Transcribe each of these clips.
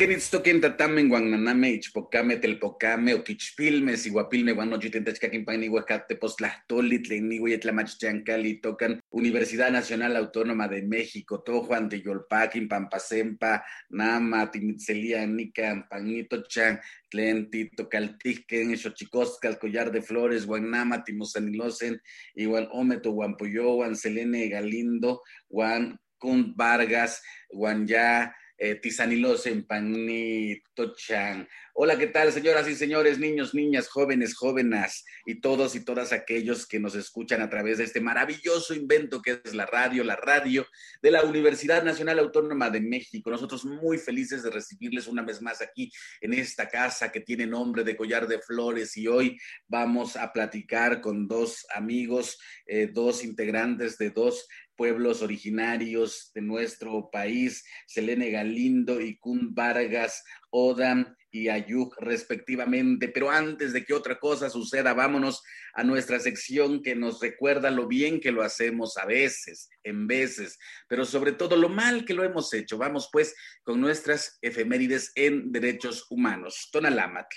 Kenitztoquin tatamen guananame ichpocame telpocame oquichpilme siguapilme guanochitentechcaquimpani huacate postlahtoli tlenigue tlamachchancali tocan Universidad Nacional Autónoma de México, Tojuan de Yolpaquin, Pampasempa, Nama, Timitzelia, Nican, Panito Chan, Tlentito, Caltiquen, Xochicoscal, Collar de Flores, Guanama, Timosanilosen, Igual Ometo, Guampoyo, Juan Selene Galindo, Juan Kunt Vargas, Juan Ya, eh, Tizanilos en Panitochan. Hola, ¿qué tal, señoras y señores, niños, niñas, jóvenes, jóvenes y todos y todas aquellos que nos escuchan a través de este maravilloso invento que es la radio, la radio de la Universidad Nacional Autónoma de México. Nosotros muy felices de recibirles una vez más aquí en esta casa que tiene nombre de Collar de Flores y hoy vamos a platicar con dos amigos, eh, dos integrantes de dos pueblos originarios de nuestro país, Selene Galindo y Kun Vargas Odam y Ayuk respectivamente. Pero antes de que otra cosa suceda, vámonos a nuestra sección que nos recuerda lo bien que lo hacemos a veces, en veces, pero sobre todo lo mal que lo hemos hecho. Vamos pues con nuestras efemérides en derechos humanos. Tonalámatl.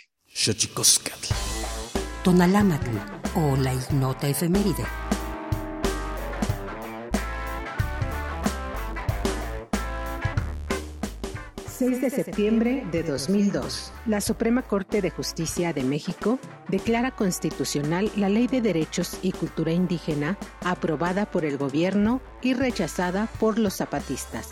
Tonalámatl o la ignota efeméride. 6 de septiembre de 2002, la Suprema Corte de Justicia de México declara constitucional la Ley de Derechos y Cultura Indígena aprobada por el gobierno y rechazada por los zapatistas.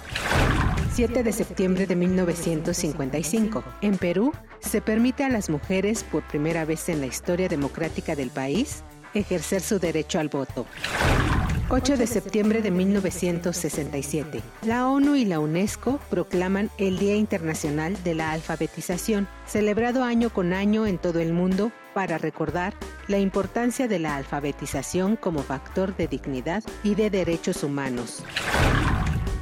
7 de septiembre de 1955. En Perú, se permite a las mujeres, por primera vez en la historia democrática del país, ejercer su derecho al voto. 8 de septiembre de 1967. La ONU y la UNESCO proclaman el Día Internacional de la Alfabetización, celebrado año con año en todo el mundo para recordar la importancia de la alfabetización como factor de dignidad y de derechos humanos.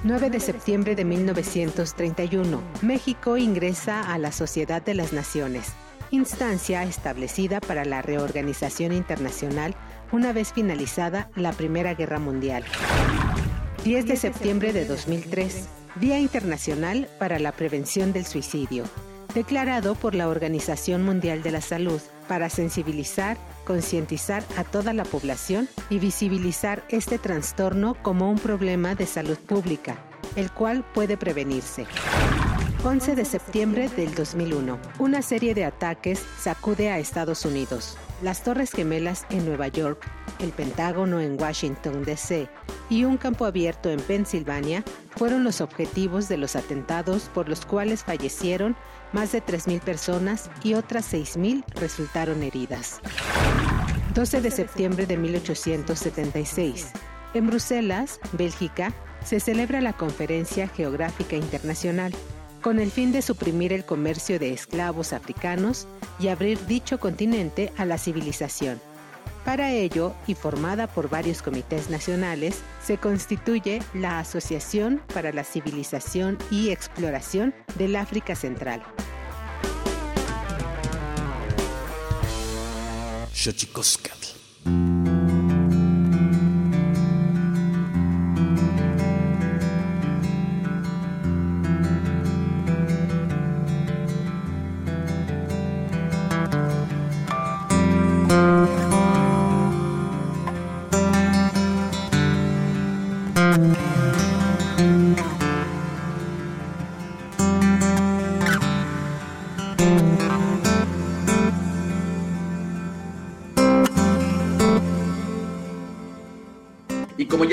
9 de septiembre de 1931. México ingresa a la Sociedad de las Naciones, instancia establecida para la reorganización internacional una vez finalizada la Primera Guerra Mundial. 10 de septiembre de 2003, Día Internacional para la Prevención del Suicidio, declarado por la Organización Mundial de la Salud para sensibilizar, concientizar a toda la población y visibilizar este trastorno como un problema de salud pública, el cual puede prevenirse. 11 de septiembre del 2001. Una serie de ataques sacude a Estados Unidos. Las Torres Gemelas en Nueva York, el Pentágono en Washington, D.C. y un campo abierto en Pensilvania fueron los objetivos de los atentados por los cuales fallecieron más de 3.000 personas y otras 6.000 resultaron heridas. 12 de septiembre de 1876. En Bruselas, Bélgica, se celebra la Conferencia Geográfica Internacional con el fin de suprimir el comercio de esclavos africanos y abrir dicho continente a la civilización. Para ello, y formada por varios comités nacionales, se constituye la Asociación para la Civilización y Exploración del África Central.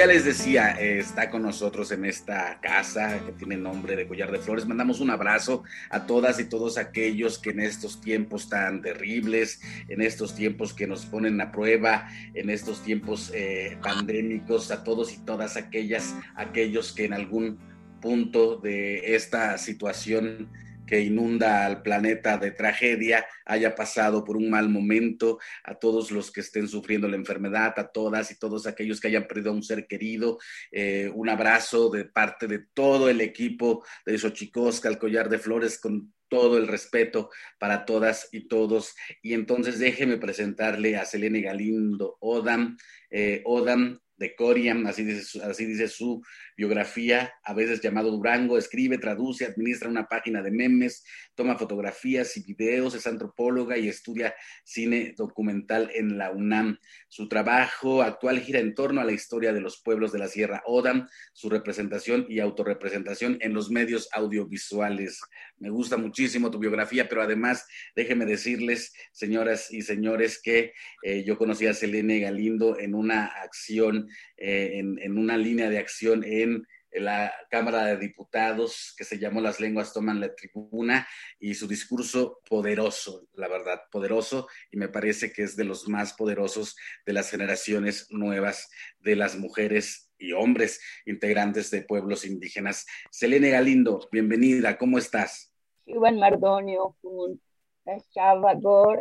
Les decía, está con nosotros en esta casa que tiene nombre de Collar de Flores. Mandamos un abrazo a todas y todos aquellos que en estos tiempos tan terribles, en estos tiempos que nos ponen a prueba, en estos tiempos eh, pandémicos, a todos y todas aquellas, aquellos que en algún punto de esta situación que inunda al planeta de tragedia haya pasado por un mal momento, a todos los que estén sufriendo la enfermedad, a todas y todos aquellos que hayan perdido a un ser querido, eh, un abrazo de parte de todo el equipo de Xochicosca, el collar de flores, con todo el respeto para todas y todos. Y entonces déjeme presentarle a Selene Galindo Odam. Eh, Odam de Coriam, así dice, así dice su biografía, a veces llamado Durango, escribe, traduce, administra una página de memes, toma fotografías y videos, es antropóloga y estudia cine documental en la UNAM. Su trabajo actual gira en torno a la historia de los pueblos de la Sierra Odam, su representación y autorrepresentación en los medios audiovisuales. Me gusta muchísimo tu biografía, pero además déjenme decirles, señoras y señores, que eh, yo conocí a Selene Galindo en una acción, eh, en una línea de acción en la Cámara de Diputados que se llamó Las lenguas toman la tribuna y su discurso poderoso, la verdad, poderoso y me parece que es de los más poderosos de las generaciones nuevas de las mujeres y hombres integrantes de pueblos indígenas. Selene Galindo, bienvenida, ¿cómo estás? Iván Mardonio, un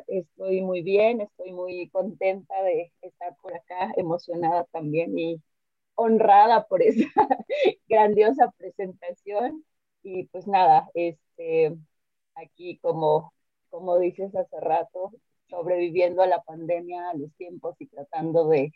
estoy muy bien, estoy muy contenta de estar por acá, emocionada también y honrada por esa grandiosa presentación. Y pues nada, este, aquí como como dices hace rato, sobreviviendo a la pandemia, a los tiempos y tratando de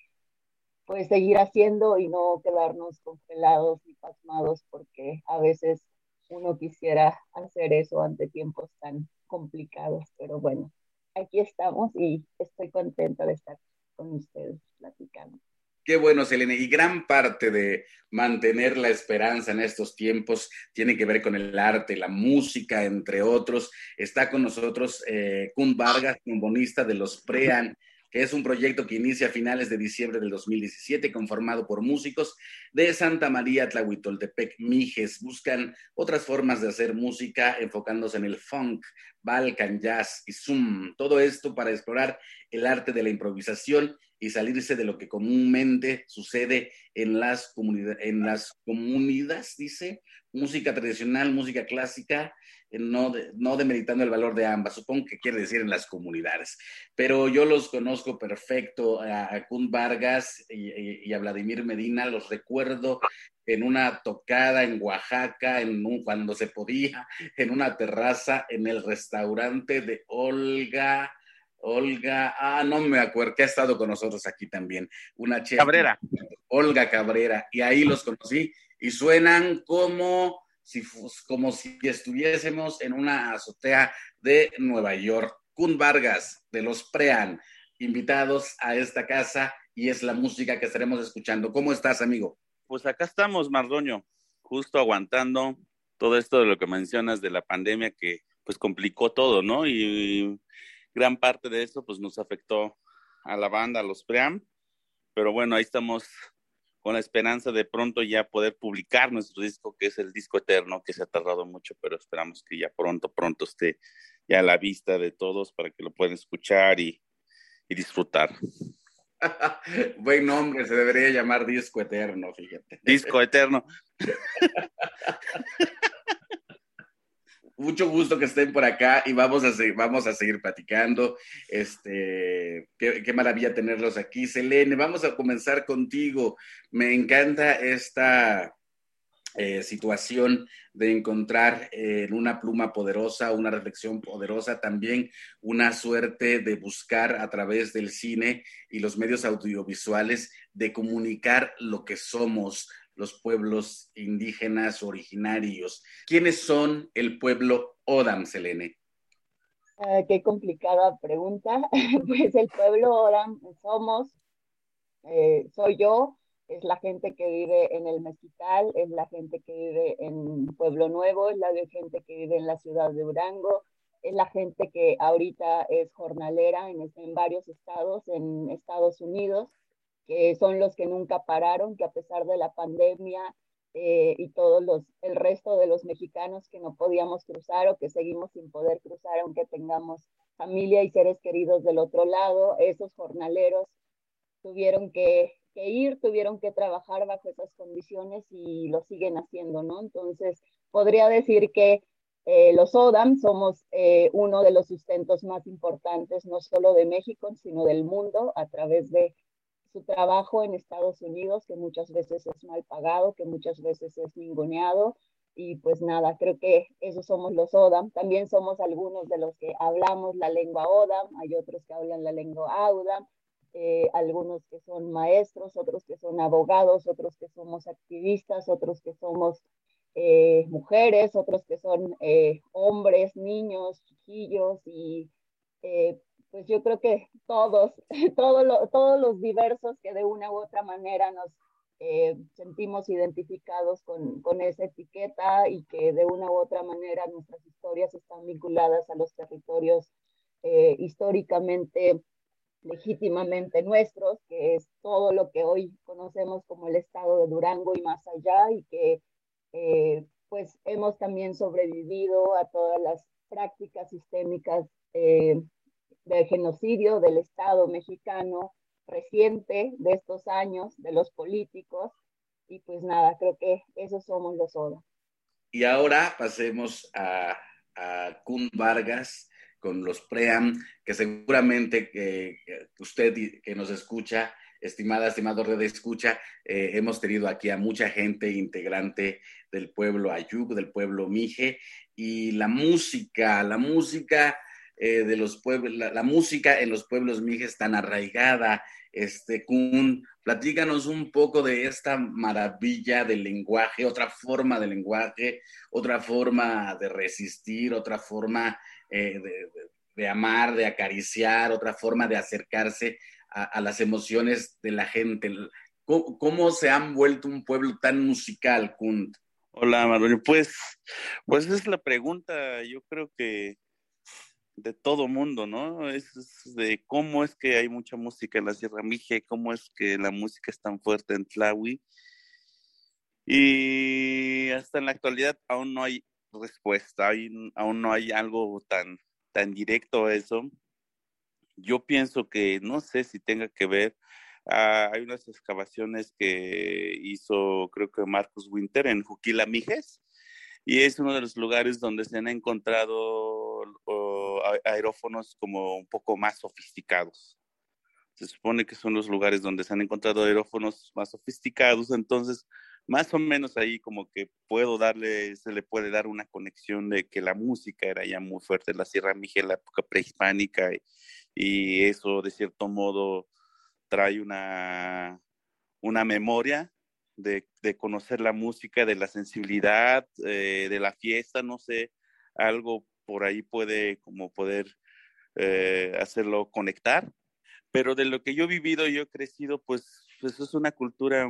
pues seguir haciendo y no quedarnos congelados y pasmados porque a veces uno quisiera hacer eso ante tiempos tan complicados, pero bueno, aquí estamos y estoy contenta de estar con ustedes platicando. Qué bueno, Selene. Y gran parte de mantener la esperanza en estos tiempos tiene que ver con el arte, la música, entre otros. Está con nosotros eh, Kun Vargas, trombonista de los Prean, que es un proyecto que inicia a finales de diciembre del 2017, conformado por músicos de Santa María, Tlahuitoltepec, Mijes. Buscan otras formas de hacer música enfocándose en el funk, Balkan, jazz y zoom. Todo esto para explorar el arte de la improvisación y salirse de lo que comúnmente sucede en las, comunidades, dice, música tradicional, música clásica, eh, no, no demeritando el valor de ambas, supongo que quiere decir en las comunidades, pero yo los conozco perfecto, a, Kun Vargas y, a Vladimir Medina, los recuerdo en una tocada en Oaxaca, en un, cuando se podía, en una terraza, en el restaurante de Olga, Olga, ah, no me acuerdo, que ha estado con nosotros aquí también, una chef. Cabrera. Olga Cabrera, y ahí los conocí y suenan como si, como si estuviésemos en una azotea de Nueva York. Kun Vargas, de los Prean, invitados a esta casa y es la música que estaremos escuchando. ¿Cómo estás, amigo? Pues acá estamos, Mardoño, justo aguantando todo esto de lo que mencionas de la pandemia que pues complicó todo, ¿no? Y gran parte de eso pues nos afectó a la banda, a los Pream, pero bueno, ahí estamos con la esperanza de pronto ya poder publicar nuestro disco, que es el disco eterno, que se ha tardado mucho, pero esperamos que ya pronto, pronto esté ya a la vista de todos para que lo puedan escuchar y, y disfrutar. Buen nombre, se debería llamar Disco Eterno, fíjate. Disco Eterno. mucho gusto que estén por acá y vamos a, seguir, vamos a seguir platicando. Este, qué, maravilla tenerlos aquí. Selene, vamos a comenzar contigo. Me encanta esta eh, situación de encontrar en una pluma poderosa, una reflexión poderosa, también una suerte de buscar a través del cine y los medios audiovisuales de comunicar lo que somos, los pueblos indígenas originarios. ¿Quiénes son el pueblo Odam, Selene? Ah, qué complicada pregunta. pues el pueblo Odam somos, eh, soy yo, es la gente que vive en el Mezquital, es la gente que vive en Pueblo Nuevo, es la gente que vive en la ciudad de Durango, es la gente que ahorita es jornalera en varios estados, en Estados Unidos, que son los que nunca pararon, que a pesar de la pandemia eh, y todos los, el resto de los mexicanos que no podíamos cruzar o que seguimos sin poder cruzar, aunque tengamos familia y seres queridos del otro lado, esos jornaleros tuvieron que, ir, tuvieron que trabajar bajo esas condiciones y lo siguen haciendo, ¿no? Entonces, podría decir que eh, los ODAM somos eh, uno de los sustentos más importantes, no solo de México, sino del mundo, a través de su trabajo en Estados Unidos, que muchas veces es mal pagado, que muchas veces es ninguneado. Y pues nada, creo que esos somos los ODAM. También somos algunos de los que hablamos la lengua ODAM, hay otros que hablan la lengua AUDAM, eh, algunos que son maestros, otros que son abogados, otros que somos activistas, otros que somos eh, mujeres, otros que son eh, hombres, niños, chiquillos y pues yo creo que todos, todos, todos los diversos que de una u otra manera nos eh, sentimos identificados con, con, esa etiqueta y que de una u otra manera nuestras historias están vinculadas a los territorios eh, históricamente, legítimamente nuestros, que es todo lo que hoy conocemos como el estado de Durango y más allá, y que eh, pues hemos también sobrevivido a todas las prácticas sistémicas del genocidio del Estado mexicano reciente de estos años, de los políticos, y pues nada, creo que esos somos los ODA. Y ahora pasemos a, a Kun Vargas con los PREAM, que seguramente que, usted que nos escucha, estimada, estimado red escucha, eh, hemos tenido aquí a mucha gente integrante del pueblo Ayub, del pueblo Mije, y la música, la música eh, de los pueblos, la, música en los pueblos mijes tan arraigada, este, Kun, platícanos un poco de esta maravilla del lenguaje, otra forma de lenguaje, otra forma de resistir, otra forma eh, de, amar, de acariciar, otra forma de acercarse a, las emociones de la gente. ¿Cómo, se han vuelto un pueblo tan musical, Kunt? Hola, Manuel. Pues, pues es la pregunta, yo creo que de todo mundo, ¿no? Es, de cómo es que hay mucha música en la Sierra Mije, cómo es que la música es tan fuerte en Tlawi. Y hasta en la actualidad aún no hay respuesta, aún no hay algo tan, tan directo a eso. Yo pienso que no sé si tenga que ver, ah, hay unas excavaciones que hizo creo que Marcus Winter en Juquila Mijes, y es uno de los lugares donde se han encontrado aerófonos como un poco más sofisticados. Se supone que son los lugares donde se han encontrado aerófonos más sofisticados, entonces más o menos ahí como que puedo darle, se le puede dar una conexión de que la música era ya muy fuerte en la Sierra Miguel, la época prehispánica, y, y, eso de cierto modo trae una, una memoria de, de conocer la música, de la sensibilidad, eh, de la fiesta, no sé, algo por ahí puede como poder eh, hacerlo conectar. Pero de lo que yo he vivido, yo he crecido, pues, pues es una cultura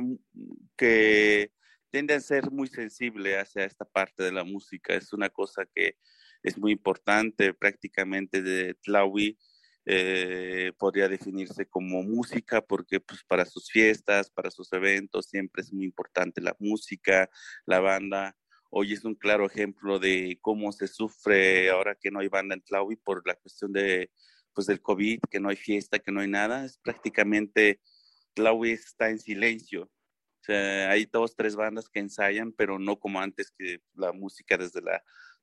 que tiende a ser muy sensible hacia esta parte de la música. Es una cosa que es muy importante, prácticamente de Tlawi. Eh, podría definirse como música porque pues para sus fiestas, para sus eventos siempre es muy importante la música, la banda Hoy es un claro ejemplo de cómo se sufre ahora que no hay banda en Tlaui por la cuestión de, pues, del COVID, que no hay fiesta, que no hay nada. Es prácticamente Tlaui está en silencio. O sea, hay dos, tres bandas que ensayan, pero no como antes que la música desde la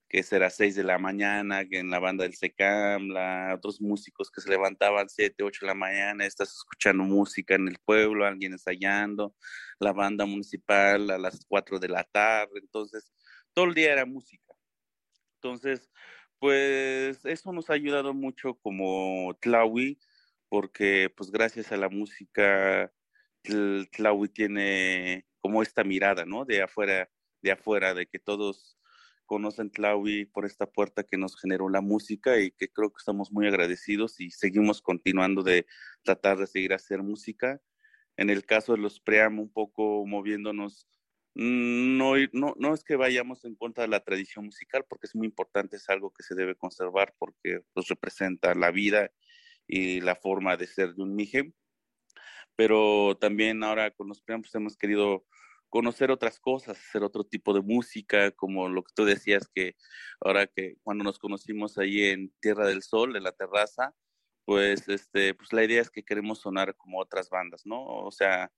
que será seis de la mañana, que en la banda del SECAM, la, otros músicos que se levantaban siete, ocho de la mañana, estás escuchando música en el pueblo, alguien ensayando, la banda municipal a las cuatro de la tarde, entonces todo el día era música. Entonces, pues eso nos ha ayudado mucho como Tlawi, porque pues gracias a la música, Tlawi tiene como esta mirada, ¿no? De afuera, de afuera, de que todos conocen Tlawi por esta puerta que nos generó la música y que creo que estamos muy agradecidos y seguimos continuando de tratar de seguir hacer música. En el caso de los Pream, un poco moviéndonos no, no, no es que vayamos en contra de la tradición musical, porque es muy importante, es algo que se debe conservar porque pues, representa la vida y la forma de ser de un mije. Pero también ahora con los pues, hemos querido conocer otras cosas, hacer otro tipo de música, como lo que tú decías que ahora que cuando nos conocimos ahí en Tierra del Sol, en la terraza, pues este, pues la idea es que queremos sonar como otras bandas, ¿no? O sea,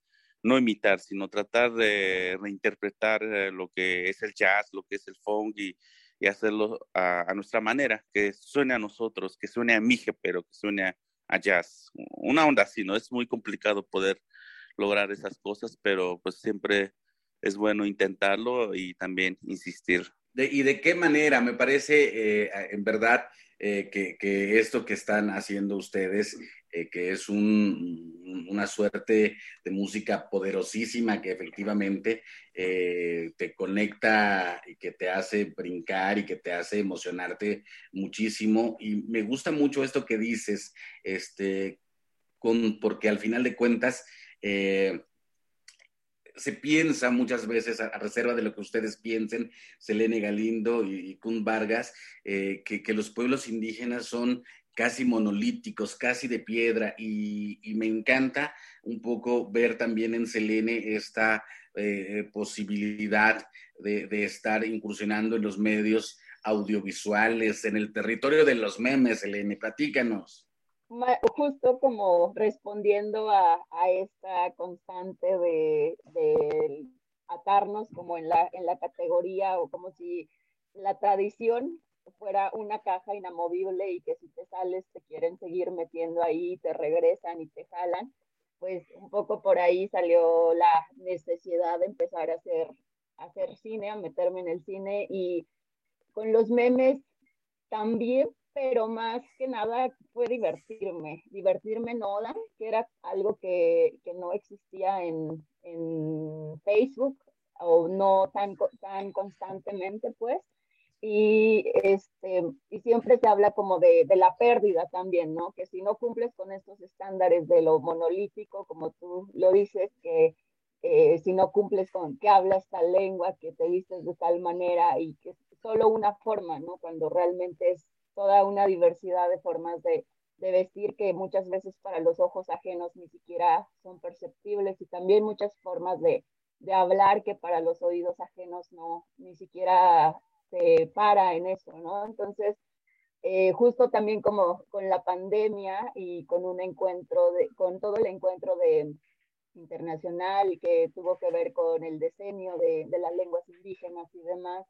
no imitar, sino tratar de reinterpretar eh, lo que es el jazz, lo que es el funk y, hacerlo a, nuestra manera, que suene a nosotros, que suene a Mije, pero que suene a, jazz. Una onda así, ¿no? Es muy complicado poder lograr esas cosas, pero pues siempre es bueno intentarlo y también insistir. ¿Y de qué manera? Me parece, eh, en verdad, eh, que, esto que están haciendo ustedes eh, que es una suerte de música poderosísima que efectivamente eh, te conecta y que te hace brincar y que te hace emocionarte muchísimo. Y me gusta mucho esto que dices, este, con, porque al final de cuentas... Eh, se piensa muchas veces, a, reserva de lo que ustedes piensen, Selene Galindo y, Kun Vargas, que, que, los pueblos indígenas son casi monolíticos, casi de piedra, y, me encanta un poco ver también en Selene esta eh, posibilidad de, estar incursionando en los medios audiovisuales, en el territorio de los memes, Selene, platícanos. Justo como respondiendo a, esta constante de, atarnos como en la, en la categoría o como si la tradición fuera una caja inamovible y que si te sales te quieren seguir metiendo ahí, te regresan y te jalan, pues un poco por ahí salió la necesidad de empezar a hacer, hacer cine, a meterme en el cine y con los memes también, pero más que nada fue divertirme, divertirme en Oda, que era algo que, que no existía en, en, Facebook o no tan, tan constantemente, pues. Y, este, y siempre se habla como de, de, la pérdida también, ¿no? Que si no cumples con estos estándares de lo monolítico, como tú lo dices, que eh, si no cumples con que hablas tal lengua, que te vistes de tal manera y que es solo una forma, ¿no? Cuando realmente es toda una diversidad de formas de, de vestir que muchas veces para los ojos ajenos ni siquiera son perceptibles y también muchas formas de, de hablar que para los oídos ajenos no, ni siquiera se para en eso, ¿no? Entonces, eh, justo también como con la pandemia y con un encuentro, de, con todo el encuentro de internacional que tuvo que ver con el diseño de, las lenguas indígenas y demás,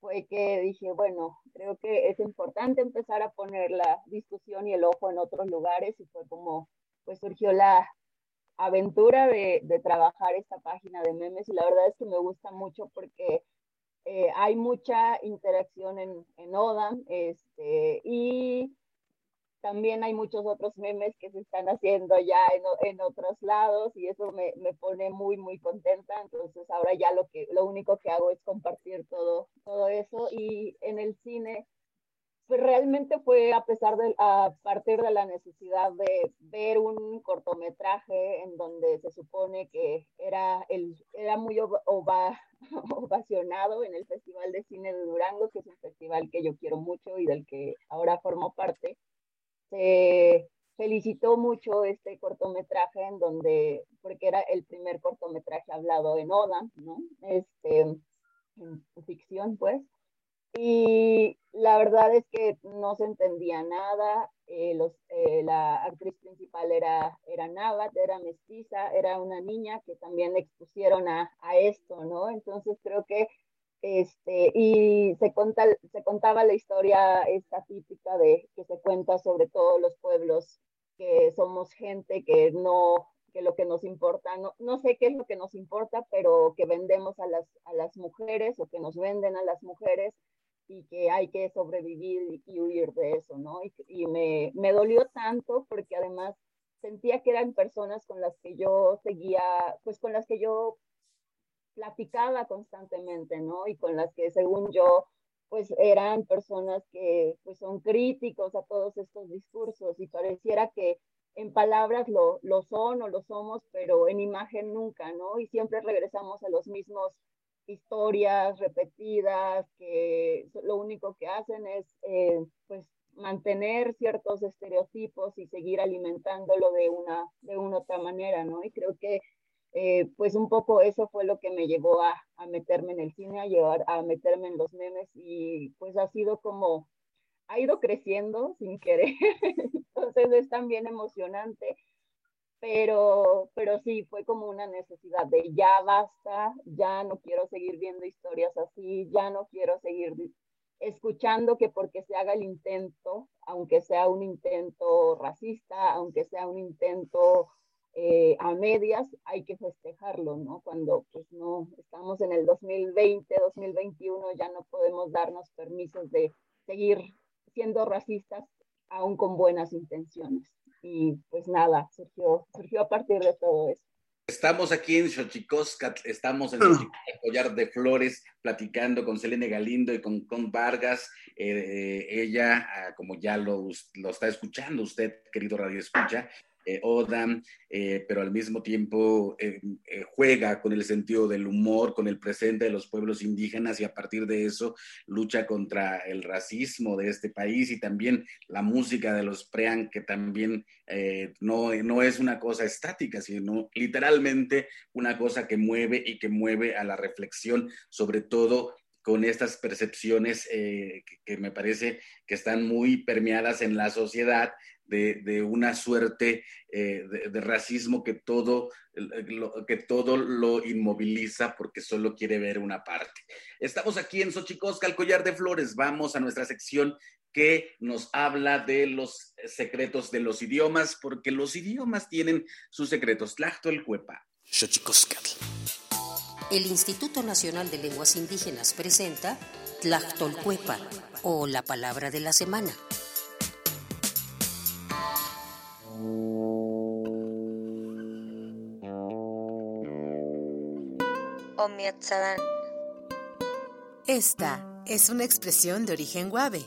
fue que dije, bueno, creo que es importante empezar a poner la discusión y el ojo en otros lugares y fue como, pues surgió la aventura de trabajar esta página de memes y la verdad es que me gusta mucho porque eh, hay mucha interacción en, en ODAM este, y también hay muchos otros memes que se están haciendo ya en, en otros lados y eso me, me, pone muy, muy contenta. Entonces ahora ya lo, que, lo único que hago es compartir todo, todo eso y en el cine realmente fue a pesar de, a partir de la necesidad de ver un cortometraje en donde se supone que era, el, era muy ova, ovacionado en el Festival de Cine de Durango, que es un festival que yo quiero mucho y del que ahora formo parte se felicitó mucho este cortometraje en donde, porque era el primer cortometraje hablado en Oda, ¿no? Este, en ficción, pues. Y la verdad es que no se entendía nada. Eh, los, eh, la actriz principal era, era Navat, era mestiza, era una niña que también expusieron a, a esto, ¿no? Entonces creo que este, y se, conta, se contaba la historia esta típica de que se cuenta sobre todos los pueblos, que somos gente que no, que lo que nos importa, no, no sé qué es lo que nos importa, pero que vendemos a las, a las mujeres o que nos venden a las mujeres y que hay que sobrevivir y, huir de eso, ¿no? Y, me, me dolió tanto porque además sentía que eran personas con las que yo seguía, pues con las que yo platicaba constantemente, ¿no? Y con las que según yo, pues eran personas que pues son críticos a todos estos discursos y pareciera que en palabras lo, lo son o lo somos, pero en imagen nunca, ¿no? Y siempre regresamos a los mismos historias repetidas que lo único que hacen es eh, pues mantener ciertos estereotipos y seguir alimentándolo de una de una otra manera, ¿no? Y creo que eh, pues un poco eso fue lo que me llevó a, a, meterme en el cine, a, llevar, a meterme en los memes y pues ha sido como, ha ido creciendo sin querer, entonces es también emocionante, pero, pero sí, fue como una necesidad de ya basta, ya no quiero seguir viendo historias así, ya no quiero seguir escuchando que porque se haga el intento, aunque sea un intento racista, aunque sea un intento eh, a medias hay que festejarlo, ¿no? Cuando pues no estamos en el 2020, 2021, ya no podemos darnos permisos de seguir siendo racistas aún con buenas intenciones. Y pues nada, surgió, surgió a partir de todo eso. Estamos aquí en Xochicoscat, estamos en el Collar de Flores, platicando con Selene Galindo y con, con Vargas. Eh, ella, ah, como ya lo, lo, está escuchando usted, querido Radio Escucha, eh, Oda, eh, pero al mismo tiempo eh, juega con el sentido del humor, con el presente de los pueblos indígenas y a partir de eso lucha contra el racismo de este país y también la música de los Prean, que también no, no es una cosa estática, sino literalmente una cosa que mueve y que mueve a la reflexión, sobre todo con estas percepciones que, que, me parece que están muy permeadas en la sociedad de, una suerte eh, de, racismo que todo, lo, que todo lo inmoviliza porque solo quiere ver una parte. Estamos aquí en Xochicosca, el collar de flores. Vamos a nuestra sección que nos habla de los secretos de los idiomas, porque los idiomas tienen sus secretos. Cuepa el Instituto Nacional de Lenguas Indígenas presenta Tlachtolcuepa o la palabra de la semana. Esta es una expresión de origen guave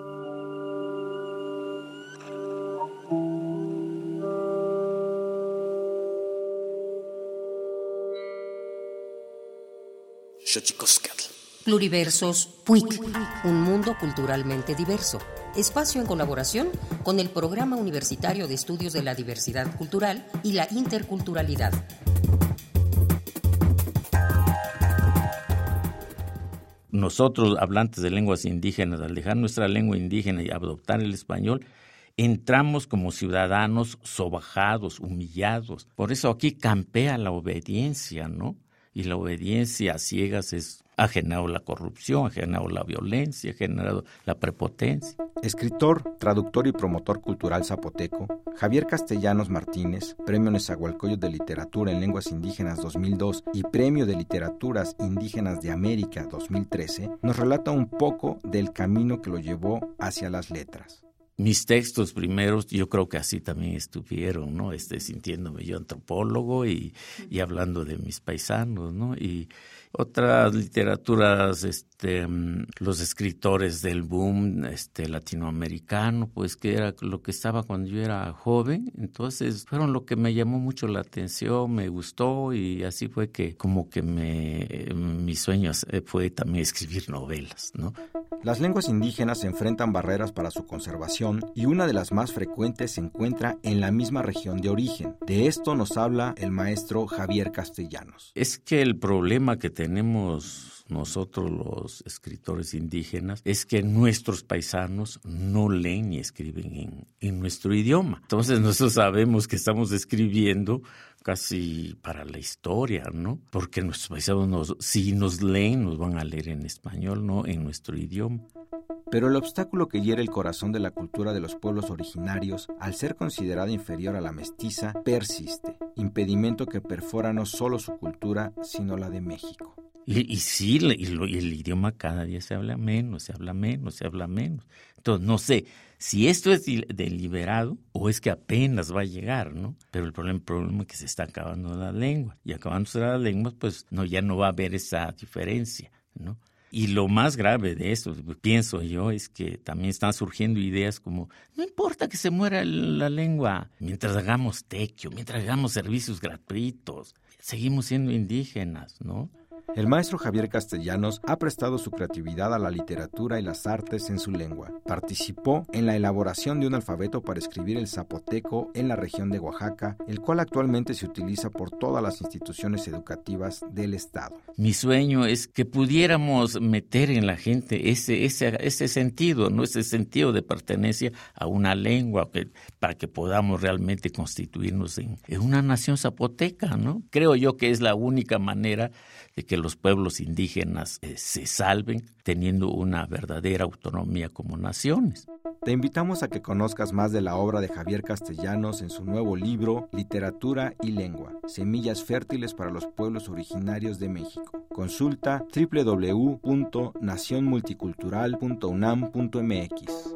Pluriversos PUIC, un mundo culturalmente diverso. Espacio en colaboración con el Programa Universitario de Estudios de la Diversidad Cultural y la Interculturalidad. Nosotros, hablantes de lenguas indígenas, al dejar nuestra lengua indígena y adoptar el español, entramos como ciudadanos sobajados, humillados. Por eso aquí campea la obediencia, ¿no? Y la obediencia a ciegas es, ha generado la corrupción, ha generado la violencia, ha generado la prepotencia. Escritor, traductor y promotor cultural zapoteco, Javier Castellanos Martínez, Premio Nezahualcóyotl de Literatura en Lenguas Indígenas 2002 y Premio de Literaturas Indígenas de América 2013, nos relata un poco del camino que lo llevó hacia las letras mis textos primeros, yo creo que así también estuvieron, ¿no? Este, sintiéndome yo antropólogo y, y hablando de mis paisanos, ¿no? Y otras literaturas, este, mm, los escritores del boom este, latinoamericano, pues que era lo que estaba cuando yo era joven, entonces fueron lo que me llamó mucho la atención, me gustó y así fue que como que me, mi sueño fue también escribir novelas, ¿no? Las lenguas indígenas enfrentan barreras para su conservación y una de las más frecuentes se encuentra en la misma región de origen. De esto nos habla el maestro Javier Castellanos. Es que el problema que tenemos nosotros los escritores indígenas es que nuestros paisanos no leen ni escriben en, nuestro idioma. Entonces nosotros sabemos que estamos escribiendo casi para la historia, ¿no? Porque nuestros paisanos, si nos leen, nos van a leer en español, no en nuestro idioma. Pero el obstáculo que hiere el corazón de la cultura de los pueblos originarios, al ser considerada inferior a la mestiza, persiste, impedimento que perfora no solo su cultura, sino la de México. Y, sí, y, el idioma cada día se habla menos, se habla menos, se habla menos. Entonces, no sé si esto es deliberado o es que apenas va a llegar, ¿no? Pero el problema, es que se está acabando la lengua. Y acabándose la lengua, pues no, ya no va a haber esa diferencia, ¿no? Y lo más grave de esto, pienso yo, es que también están surgiendo ideas como, no importa que se muera la lengua, mientras hagamos tequio, mientras hagamos servicios gratuitos, seguimos siendo indígenas, ¿no? El maestro Javier Castellanos ha prestado su creatividad a la literatura y las artes en su lengua. Participó en la elaboración de un alfabeto para escribir el zapoteco en la región de Oaxaca, el cual actualmente se utiliza por todas las instituciones educativas del Estado. Mi sueño es que pudiéramos meter en la gente ese, ese, ese sentido, ¿no? ese sentido de pertenencia a una lengua, para que podamos realmente constituirnos en, en una nación zapoteca. ¿no? Creo yo que es la única manera de que los pueblos indígenas eh, se salven teniendo una verdadera autonomía como naciones. Te invitamos a que conozcas más de la obra de Javier Castellanos en su nuevo libro Literatura y Lengua, Semillas Fértiles para los Pueblos Originarios de México. Consulta www.nacionmulticultural.unam.mx.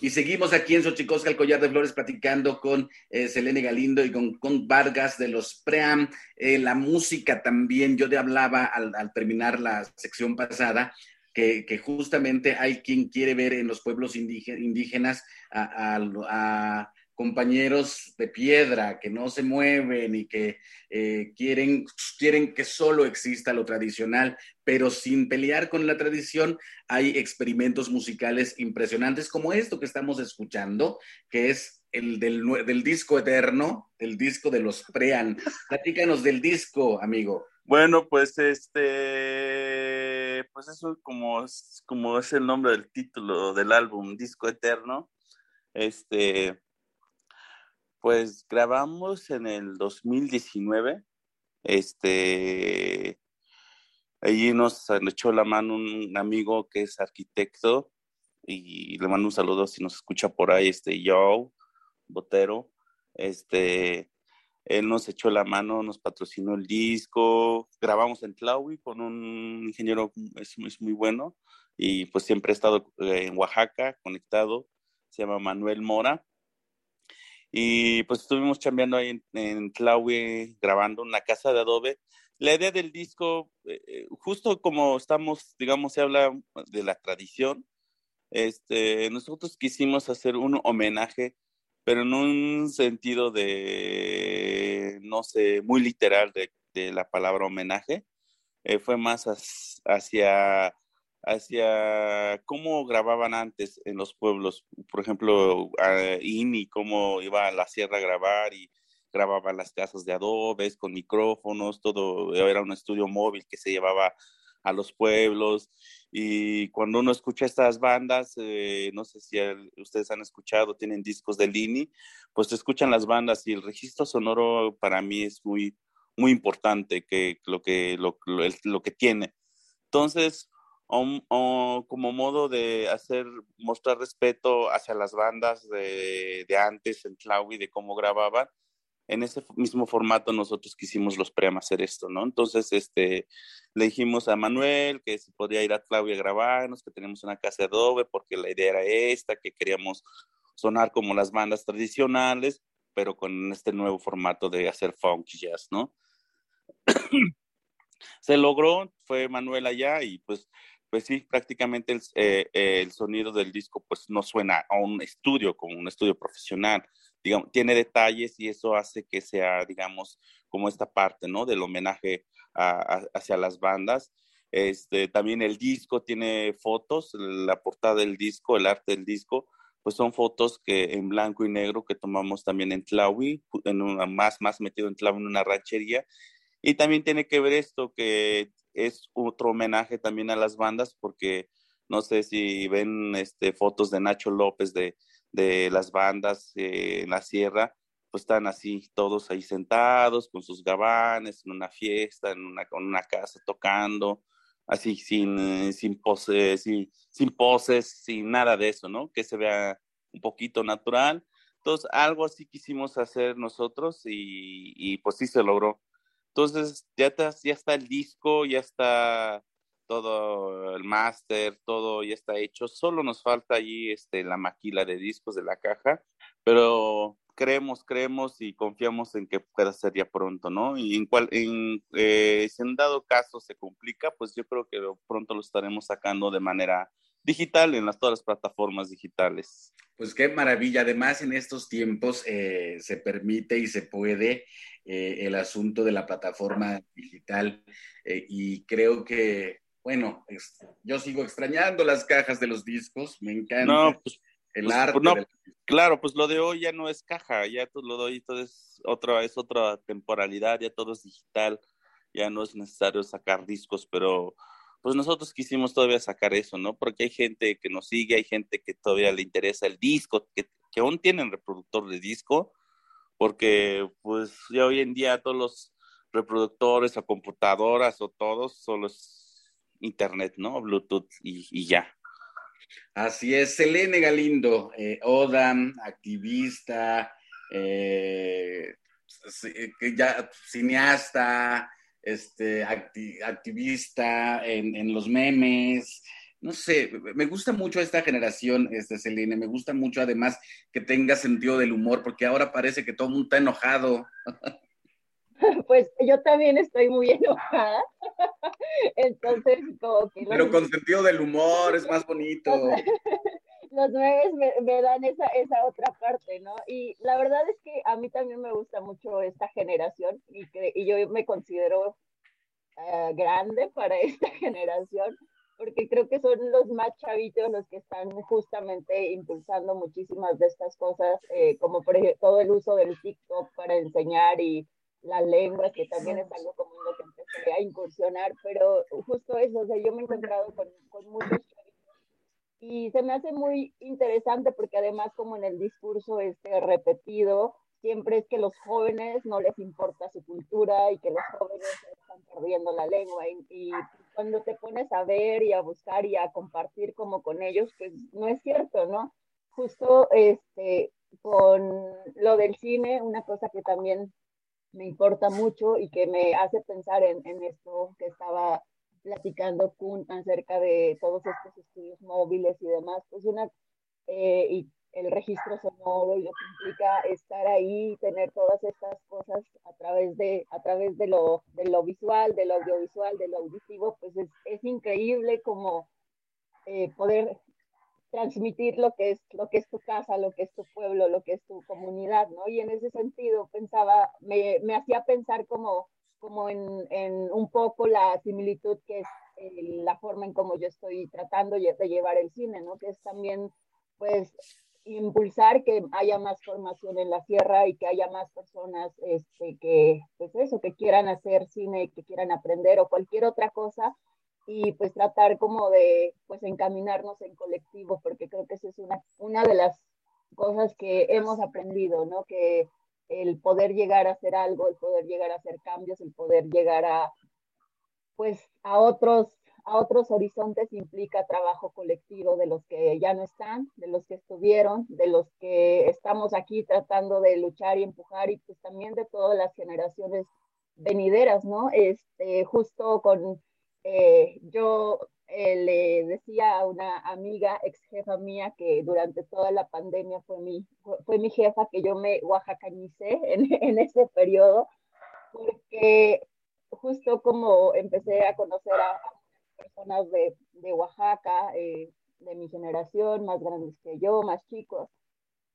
Y seguimos aquí en Xochicosca, el collar de flores, platicando con eh, Selene Galindo y con, con, Vargas de los PREAM. Eh, la música también, yo te hablaba al, terminar la sección pasada, que, justamente hay quien quiere ver en los pueblos indígenas a compañeros de piedra que no se mueven y que eh, quieren, quieren que solo exista lo tradicional, pero sin pelear con la tradición, hay experimentos musicales impresionantes como esto que estamos escuchando, que es el del, del disco eterno, el disco de los Prean. Platícanos del disco, amigo. Bueno, pues este, pues eso como, como es el nombre del título del álbum, Disco Eterno. Este, pues grabamos en el 2019. Este, allí nos echó la mano un amigo que es arquitecto y le mando un saludo si nos escucha por ahí, este Joe Botero. Este, él nos echó la mano, nos patrocinó el disco, grabamos en Tlaui con un ingeniero, es, es muy bueno, y pues siempre he estado eh, en Oaxaca conectado, se llama Manuel Mora, y pues estuvimos chambeando ahí en, en grabando una casa de adobe. La idea del disco, eh, eh, justo como estamos, digamos, se habla de la tradición, este, nosotros quisimos hacer un homenaje, pero en un sentido de, no sé, muy literal de, de la palabra homenaje. Eh, fue más hacia hacia cómo grababan antes en los pueblos, por ejemplo, INI, cómo iba a la sierra a grabar y grababa las casas de adobes con micrófonos, todo era un estudio móvil que se llevaba a los pueblos y cuando uno escucha estas bandas, eh, no sé si ustedes han escuchado, tienen discos de INI, pues escuchan las bandas y el registro sonoro para mí es muy, muy importante que lo que, lo, lo que tiene. Entonces, o, como modo de hacer, mostrar respeto hacia las bandas de, de antes en Tlaui, de cómo grababan. En ese mismo formato nosotros quisimos los Pream hacer esto, ¿no? Entonces, este, le dijimos a Manuel que se podía ir a Tlaui a grabarnos, que tenemos una casa de adobe, porque la idea era esta, que queríamos sonar como las bandas tradicionales, pero con este nuevo formato de hacer funk jazz, ¿no? se logró, fue Manuel allá y pues pues sí, prácticamente el, eh, el, sonido del disco pues no suena a un estudio, como un estudio profesional. Digamos, tiene detalles y eso hace que sea, digamos, como esta parte, ¿no? Del homenaje hacia las bandas. Este, también el disco tiene fotos, la portada del disco, el arte del disco, pues son fotos que en blanco y negro que tomamos también en Tlaui, en una, más, más metido en Tlaui, en una ranchería. Y también tiene que ver esto que es otro homenaje también a las bandas porque no sé si ven este, fotos de Nacho López de, de las bandas eh, en la sierra, pues están así todos ahí sentados con sus gabanes en una fiesta, en una, una casa tocando, así sin, sin, pose, sin, sin poses, sin nada de eso, ¿no? Que se vea un poquito natural. Entonces, algo así quisimos hacer nosotros y, y pues sí se logró. Entonces ya, ya está el disco, ya está todo el máster, todo ya está hecho. Solo nos falta allí este, la maquila de discos de la caja, pero creemos, creemos y confiamos en que pueda ser ya pronto, ¿no? Y eh, si en dado caso se complica, pues yo creo que pronto lo estaremos sacando de manera digital en las, todas las plataformas digitales. Pues qué maravilla. Además, en estos tiempos eh, se permite y se puede eh, el asunto de la plataforma digital eh, y creo que, bueno, yo sigo extrañando las cajas de los discos, me encanta pues, el pues, arte. Pues, claro, pues lo de hoy ya no es caja, ya todo lo de hoy todo es otra, es otra temporalidad, ya todo es digital, ya no es necesario sacar discos, pero pues nosotros quisimos todavía sacar eso, ¿no? Porque hay gente que nos sigue, hay gente que todavía le interesa el disco, que, aún tienen reproductor de disco, porque pues ya hoy en día todos los reproductores o computadoras o todos solo es internet, ¿no? Bluetooth y, ya. Así es, Selene Galindo, eh, ODAM, activista, eh, ya, cineasta, este, activista en, en, los memes, no sé, me gusta mucho esta generación, este Celine, me gusta mucho además que tenga sentido del humor, porque ahora parece que todo el mundo está enojado. Pues yo también estoy muy enojada. Entonces, como que... Pero con sentido del humor es más bonito. Los nueve me, dan esa, esa otra parte, ¿no? Y la verdad es que a mí también me gusta mucho esta generación y, que, y yo me considero eh, grande para esta generación porque creo que son los más chavitos los que están justamente impulsando muchísimas de estas cosas, eh, como por ejemplo todo el uso del TikTok para enseñar y la lengua, que también es algo como lo que empecé a incursionar, pero justo eso, o sea, yo me he encontrado con, con muchos y se me hace muy interesante porque además como en el discurso este repetido, siempre es que los jóvenes no les importa su cultura y que los jóvenes están perdiendo la lengua y, cuando te pones a ver y a buscar y a compartir como con ellos, pues no es cierto, ¿no? Justo este, con lo del cine, una cosa que también me importa mucho y que me hace pensar en, en esto que estaba platicando Kun acerca de todos estos estudios móviles y demás, pues una, eh, y el registro sonoro y lo que implica estar ahí, tener todas estas cosas a través de, a través de lo, de lo visual, de lo audiovisual, de lo auditivo, pues es, es increíble como eh, poder transmitir lo que es lo que es tu casa, lo que es tu pueblo, lo que es tu comunidad, ¿no? Y en ese sentido pensaba, me, me hacía pensar como, como en, en, un poco la similitud que es eh, la forma en cómo yo estoy tratando de llevar el cine, ¿no? Que es también, pues, impulsar que haya más formación en la sierra y que haya más personas este, que, pues eso, que quieran hacer cine, que quieran aprender o cualquier otra cosa y pues tratar como de pues encaminarnos en colectivo porque creo que esa es una, una de las cosas que hemos aprendido, ¿no? Que el poder llegar a hacer algo, el poder llegar a hacer cambios, el poder llegar a pues a otros a otros horizontes implica trabajo colectivo de los que ya no están, de los que estuvieron, de los que estamos aquí tratando de luchar y empujar y pues también de todas las generaciones venideras, ¿no? Este, justo con, eh, yo eh, le decía a una amiga, ex jefa mía, que durante toda la pandemia fue mi, fue, mi jefa, que yo me oaxacanicé en, en ese periodo, porque justo como empecé a conocer a, personas de, de Oaxaca, eh, de mi generación, más grandes que yo, más chicos,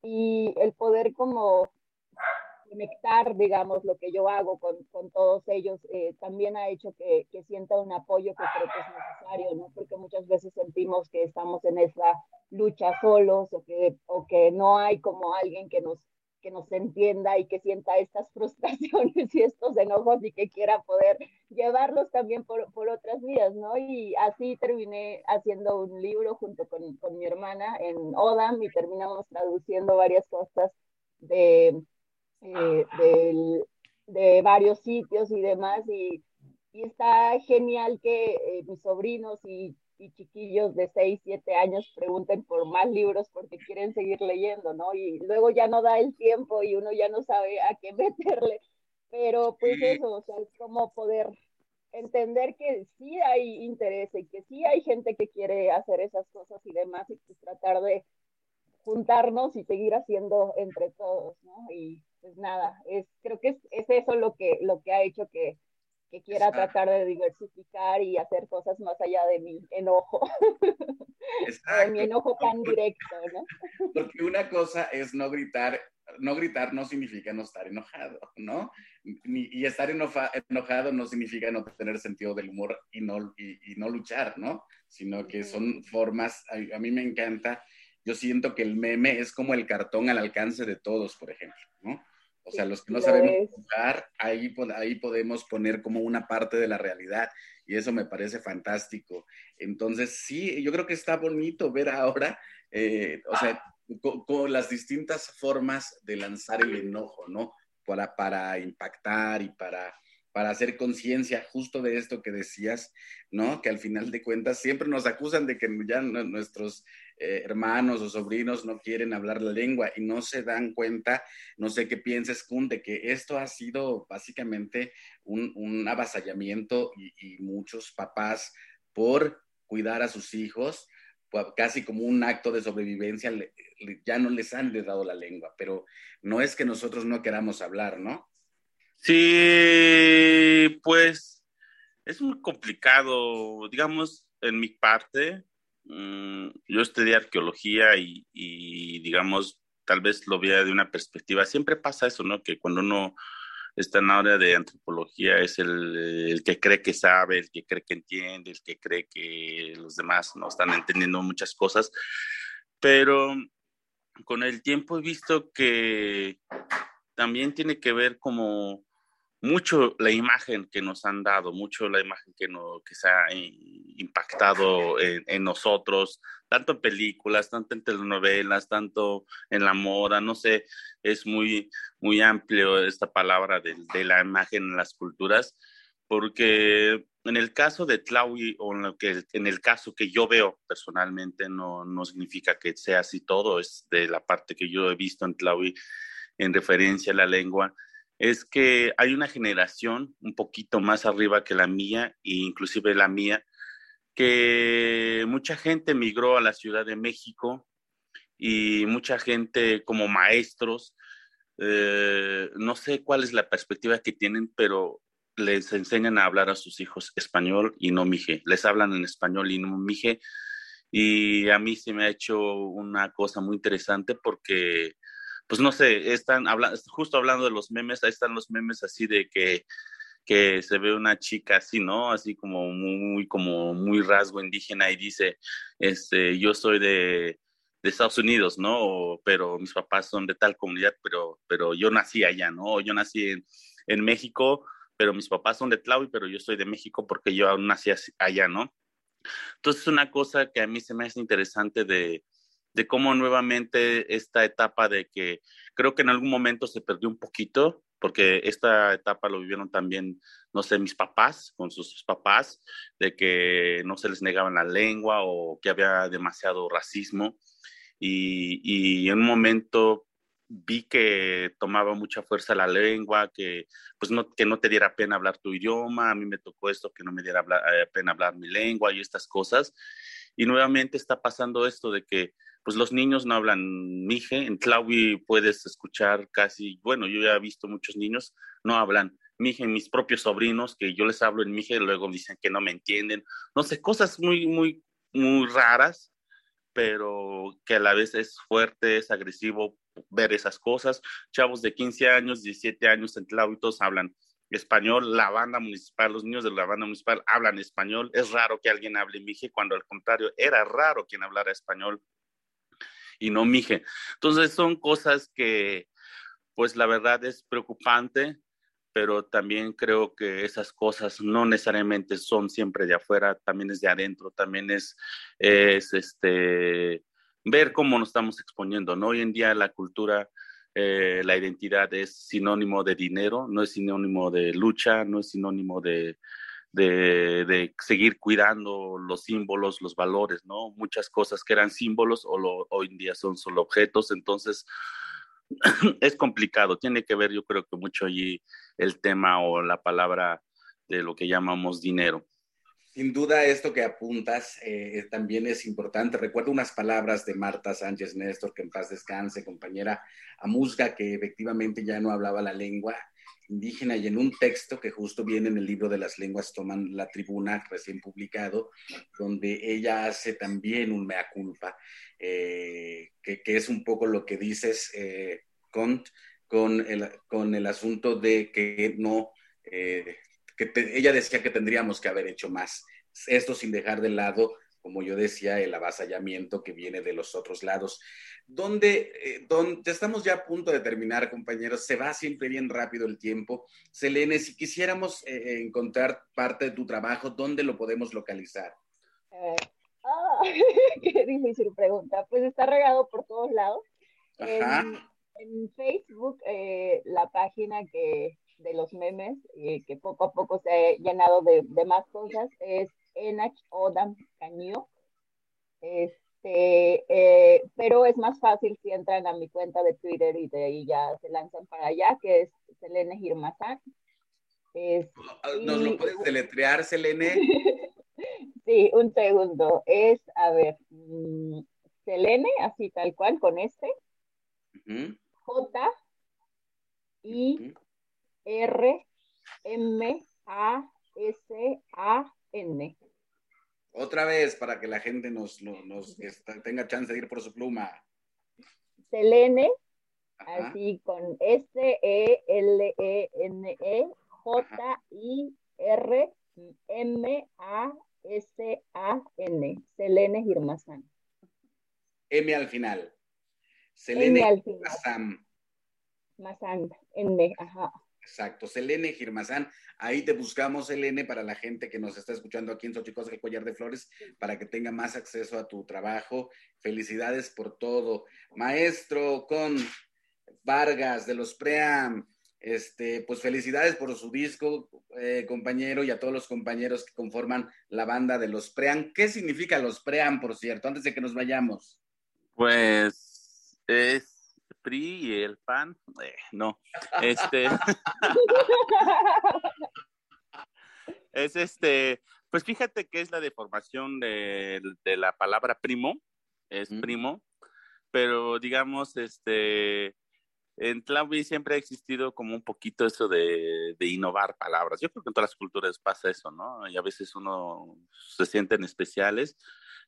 y el poder como conectar, digamos, lo que yo hago con, con todos ellos, eh, también ha hecho que, que, sienta un apoyo que creo que es necesario, ¿no? Porque muchas veces sentimos que estamos en esa lucha solos o que, o que no hay como alguien que nos que nos entienda y que sienta estas frustraciones y estos enojos y que quiera poder llevarlos también por, por otras vías, ¿no? Y así terminé haciendo un libro junto con, con mi hermana en ODAM y terminamos traduciendo varias cosas de, eh, de, de, varios sitios y demás y, y está genial que eh, mis sobrinos y y chiquillos de 6, 7 años pregunten por más libros porque quieren seguir leyendo, ¿no? Y luego ya no da el tiempo y uno ya no sabe a qué meterle. Pero pues eso, o sea, es como poder entender que sí hay interés y que sí hay gente que quiere hacer esas cosas y demás y pues tratar de juntarnos y seguir haciendo entre todos, ¿no? Y pues nada, es, creo que es, es eso lo que, lo que ha hecho que, que quiera tratar de diversificar y hacer cosas más allá de mi enojo, de mi enojo tan directo, ¿no? Porque una cosa es no gritar, no gritar no significa no estar enojado, ¿no? y estar enojado no significa no tener sentido del humor y no, y, no luchar, ¿no? Sino que son formas, a, a mí me encanta, yo siento que el meme es como el cartón al alcance de todos, por ejemplo, ¿no? O sea, los que no sabemos jugar, ahí, ahí podemos poner como una parte de la realidad y eso me parece fantástico. Entonces, sí, yo creo que está bonito ver ahora, eh, o sea, con, las distintas formas de lanzar el enojo, ¿no? Para, para impactar y para, para hacer conciencia justo de esto que decías, ¿no? Que al final de cuentas siempre nos acusan de que ya nuestros eh, hermanos o sobrinos no quieren hablar la lengua y no se dan cuenta, no sé qué pienses, Kun, de que esto ha sido básicamente un, un avasallamiento y, muchos papás por cuidar a sus hijos, casi como un acto de sobrevivencia, ya no les han dado la lengua, pero no es que nosotros no queramos hablar, ¿no? Sí, pues es muy complicado, digamos, en mi parte, mm, yo estudié arqueología y, y, digamos, tal vez lo vea de una perspectiva, siempre pasa eso, ¿no? Que cuando uno está en la área de antropología es el, el, que cree que sabe, el que cree que entiende, el que cree que los demás no están entendiendo muchas cosas, pero con el tiempo he visto que también tiene que ver como mucho la imagen que nos han dado, mucho la imagen que, no, que se ha impactado en, nosotros, tanto en películas, tanto en telenovelas, tanto en la moda, no sé, es muy, muy amplio esta palabra de, de la imagen en las culturas, porque en el caso de Tlaui, o en, que, en el caso que yo veo personalmente, no, no significa que sea así todo, es de la parte que yo he visto en Tlaui en referencia a la lengua, es que hay una generación un poquito más arriba que la mía, e inclusive la mía, que mucha gente migró a la Ciudad de México y mucha gente como maestros, eh, no sé cuál es la perspectiva que tienen, pero les enseñan a hablar a sus hijos español y no mije, les hablan en español y no mije. Y a mí se me ha hecho una cosa muy interesante porque pues no sé, están hablando, justo hablando de los memes, ahí están los memes así de que, que se ve una chica así, ¿no? Así como muy, como muy rasgo indígena y dice, este, yo soy de, de Estados Unidos, ¿no? pero mis papás son de tal comunidad, pero, pero yo nací allá, ¿no? Yo nací en, en México, pero mis papás son de Tlaui, pero yo soy de México porque yo nací allá, ¿no? Entonces, una cosa que a mí se me hace interesante de, de cómo nuevamente esta etapa de que creo que en algún momento se perdió un poquito, porque esta etapa lo vivieron también, no sé, mis papás con sus papás, de que no se les negaban la lengua o que había demasiado racismo. Y, en un momento vi que tomaba mucha fuerza la lengua, que pues no, que no te diera pena hablar tu idioma, a mí me tocó esto, que no me diera eh, pena hablar mi lengua y estas cosas. Y nuevamente está pasando esto de que pues los niños no hablan mije. En Tlaui puedes escuchar casi, bueno, yo ya he visto muchos niños no hablan mije, mis propios sobrinos, que yo les hablo en mije, luego dicen que no me entienden. No sé, cosas muy, muy, muy raras, pero que a la vez es fuerte, es agresivo ver esas cosas. Chavos de 15 años, 17 años en Tlaui, todos hablan español, la banda municipal, los niños de la banda municipal hablan español. Es raro que alguien hable mije, cuando al contrario, era raro quien hablara español y no mije. Entonces son cosas que, pues la verdad es preocupante, pero también creo que esas cosas no necesariamente son siempre de afuera, también es de adentro, también es, es este, ver cómo nos estamos exponiendo. Hoy en día la cultura, eh, la identidad es sinónimo de dinero, no es sinónimo de lucha, no es sinónimo de, de, seguir cuidando los símbolos, los valores, ¿no? Muchas cosas que eran símbolos o hoy en día son solo objetos, entonces es complicado, tiene que ver yo creo que mucho allí el tema o la palabra de lo que llamamos dinero. Sin duda, esto que apuntas eh, también es importante. Recuerdo unas palabras de Marta Sánchez Néstor, que en paz descanse, compañera Amuzga, que efectivamente ya no hablaba la lengua indígena y en un texto que justo viene en el libro de las lenguas toman la tribuna recién publicado, donde ella hace también un mea culpa, eh, que, es un poco lo que dices, eh, con, con, el, con el asunto de que no, eh, que ella decía que tendríamos que haber hecho más. Esto sin dejar de lado, como yo decía, el avasallamiento que viene de los otros lados donde, eh, donde estamos ya a punto de terminar, compañeros, se va siempre bien rápido el tiempo. Selene, si quisiéramos eh, encontrar parte de tu trabajo, ¿dónde lo podemos localizar? Eh, ah, qué difícil pregunta. Pues está regado por todos lados. En, Facebook, la página que de los memes, que poco a poco se ha llenado de, más cosas, es Enach Odam Caño. Es este, eh, pero es más fácil si entran a mi cuenta de Twitter y de ahí ya se lanzan para allá, que es Selene Girmazán. ¿Nos lo puedes deletrear, Selene? Sí, un segundo. Es, a ver, mm, Selene, así tal cual, con este. J, I, R, M, A, S, A, N. Otra vez, para que la gente nos, nos, tenga chance de ir por su pluma. Selene, así con S, E, L, E, N, E, J, I, R, M, A, S, A, N. Selene Girmazán. M al final. Selene Girmazán. Mazán, N, ajá. Exacto, Selene Girmazán. Ahí te buscamos, Selene, para la gente que nos está escuchando aquí en Xochicos el Collar de Flores, para que tenga más acceso a tu trabajo. Felicidades por todo. Maestro con Vargas de los Pream, este, pues felicidades por su disco, eh, compañero, y a todos los compañeros que conforman la banda de los Pream. ¿Qué significa los Pream, por cierto, antes de que nos vayamos? Pues es PRI y el PAN, eh, no, este, es este, pues fíjate que es la deformación de, la palabra primo, es primo, pero digamos, este, en Tlavi siempre ha existido como un poquito eso de, de, innovar palabras. Yo creo que en todas las culturas pasa eso, ¿no? Y a veces uno se sienten especiales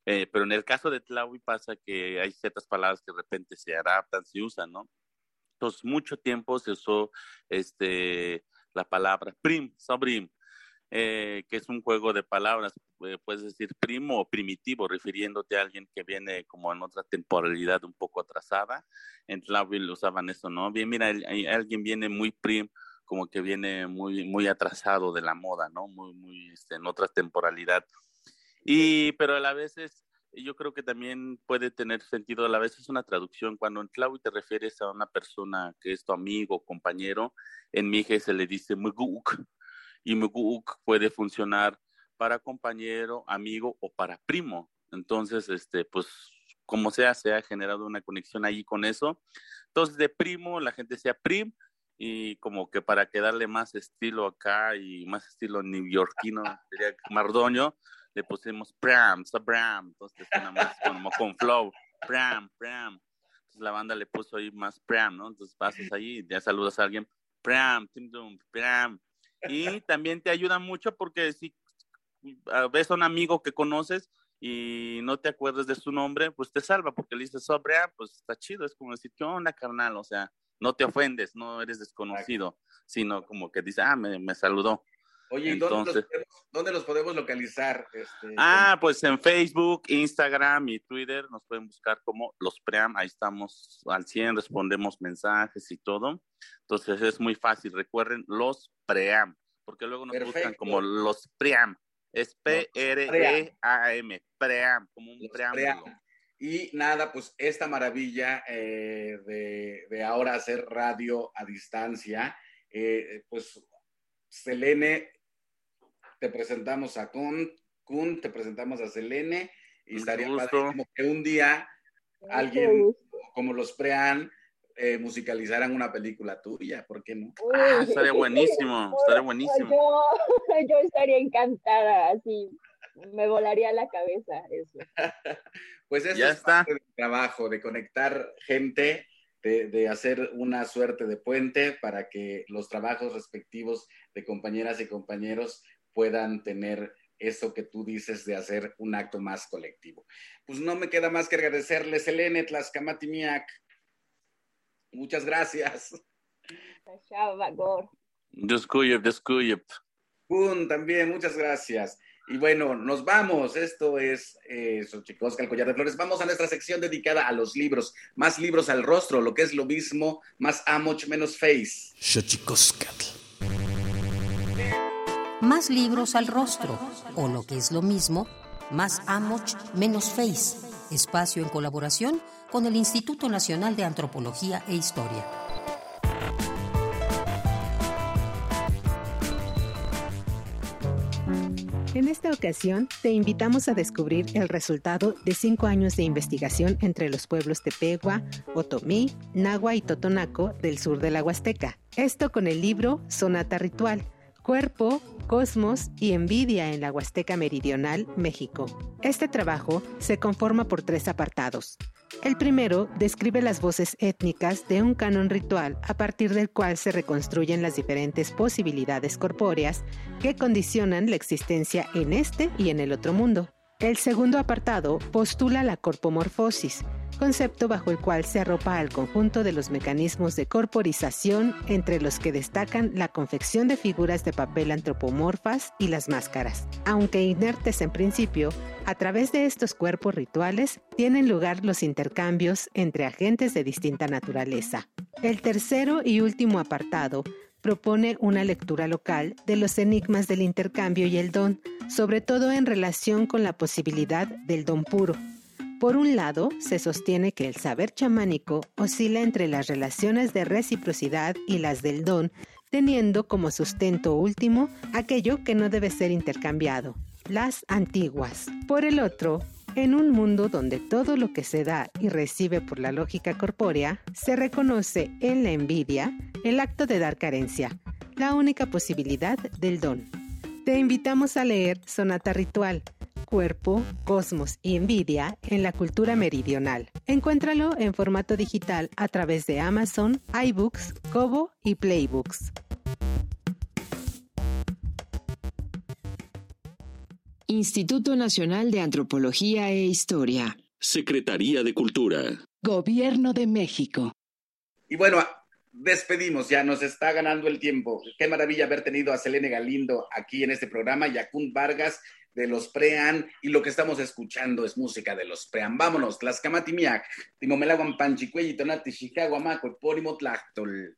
eh, pero en el caso de Tlaui pasa que hay ciertas palabras que de repente se adaptan, se usan, ¿no? Entonces, mucho tiempo se usó este, la palabra prim, sobrim, eh, que es un juego de palabras, eh, puedes decir primo o primitivo, refiriéndote a alguien que viene como en otra temporalidad un poco atrasada. En Tlaui lo usaban eso, ¿no? Bien, mira, alguien viene muy prim, como que viene muy, muy atrasado de la moda, ¿no? Muy, muy este, en otra temporalidad. Y, pero a la vez yo creo que también puede tener sentido, a la vez es una traducción. Cuando en Tlawi te refieres a una persona que es tu amigo, compañero, en Mije se le dice Muguk. Y Muguk puede funcionar para compañero, amigo o para primo. Entonces, este, pues, como sea, se ha generado una conexión ahí con eso. Entonces, de primo, la gente sea prim, y como que para que darle más estilo acá y más estilo neoyorquino, sería Mardoño, le pusimos Bram, Bram, entonces suena más como con flow, Bram, Bram. Entonces la banda le puso ahí más Bram, ¿no? Entonces pasas ahí ya saludas a alguien, Bram, Tim Dum, Bram. Y también te ayuda mucho porque si ves a un amigo que conoces y no te acuerdas de su nombre, pues te salva porque le dices, oh, Bram, pues está chido, es como decir, ¿qué onda, carnal? O sea, no te ofendes, no eres desconocido, sino como que dices, ah, me, me saludó. Oye, ¿dónde, los podemos, localizar? Este, ah, pues en Facebook, Instagram y Twitter nos pueden buscar como Los Pream. Ahí estamos al 100, respondemos mensajes y todo. Entonces es muy fácil. Recuerden Los Pream, porque luego nos buscan como Los Pream. Es P-R-E-A-M, Pream, como un preámbulo. Y nada, pues esta maravilla eh, de, ahora hacer radio a distancia, eh, pues Selene te presentamos a Kun, Kun, te presentamos a Selene, y estaría como que un día alguien como los Prean eh, musicalizaran una película tuya, ¿por qué no? Ah, estaría buenísimo, estaría buenísimo. Yo, estaría encantada, así me volaría la cabeza eso. pues eso es parte del trabajo, de conectar gente, de, de, hacer una suerte de puente para que los trabajos respectivos de compañeras y compañeros puedan tener eso que tú dices de hacer un acto más colectivo. Pues no me queda más que agradecerles, Elene Tlaxcamatimiac. Muchas gracias. Descuyep, descuyep. Pum, también, muchas gracias. Y bueno, nos vamos. Esto es eh, Xochicosca, el collar de flores. Vamos a nuestra sección dedicada a los libros. Más libros al rostro, lo que es lo mismo, más amoch, menos face. Xochicoscatl más libros al rostro, o lo que es lo mismo, más Amoch, menos Face, espacio en colaboración con el Instituto Nacional de Antropología e Historia. En esta ocasión, te invitamos a descubrir el resultado de cinco años de investigación entre los pueblos Tepegua, Otomí, Nahua y Totonaco del sur de la Huasteca. Esto con el libro Sonata Ritual, Cuerpo, Cosmos y Envidia en la Huasteca Meridional, México. Este trabajo se conforma por tres apartados. El primero describe las voces étnicas de un canon ritual a partir del cual se reconstruyen las diferentes posibilidades corpóreas que condicionan la existencia en este y en el otro mundo. El segundo apartado postula la corpomorfosis, concepto bajo el cual se arropa al conjunto de los mecanismos de corporización entre los que destacan la confección de figuras de papel antropomorfas y las máscaras. Aunque inertes en principio, a través de estos cuerpos rituales tienen lugar los intercambios entre agentes de distinta naturaleza. El tercero y último apartado propone una lectura local de los enigmas del intercambio y el don, sobre todo en relación con la posibilidad del don puro. Por un lado, se sostiene que el saber chamánico oscila entre las relaciones de reciprocidad y las del don, teniendo como sustento último aquello que no debe ser intercambiado, las antiguas. Por el otro, en un mundo donde todo lo que se da y recibe por la lógica corpórea, se reconoce en la envidia el acto de dar carencia, la única posibilidad del don. Te invitamos a leer Sonata Ritual, Cuerpo, Cosmos y Envidia en la cultura meridional. Encuéntralo en formato digital a través de Amazon, iBooks, Kobo y Playbooks. Instituto Nacional de Antropología e Historia. Secretaría de Cultura. Gobierno de México. Y bueno, despedimos, ya nos está ganando el tiempo. Qué maravilla haber tenido a Selene Galindo aquí en este programa, Yacún Vargas de los Prean, y lo que estamos escuchando es música de los Prean. Vámonos, Tlaxcamatimiac, Timomelaguan Panchicuelli, Tonati, Chicago, Amaco, Epónimo, Tlachtol.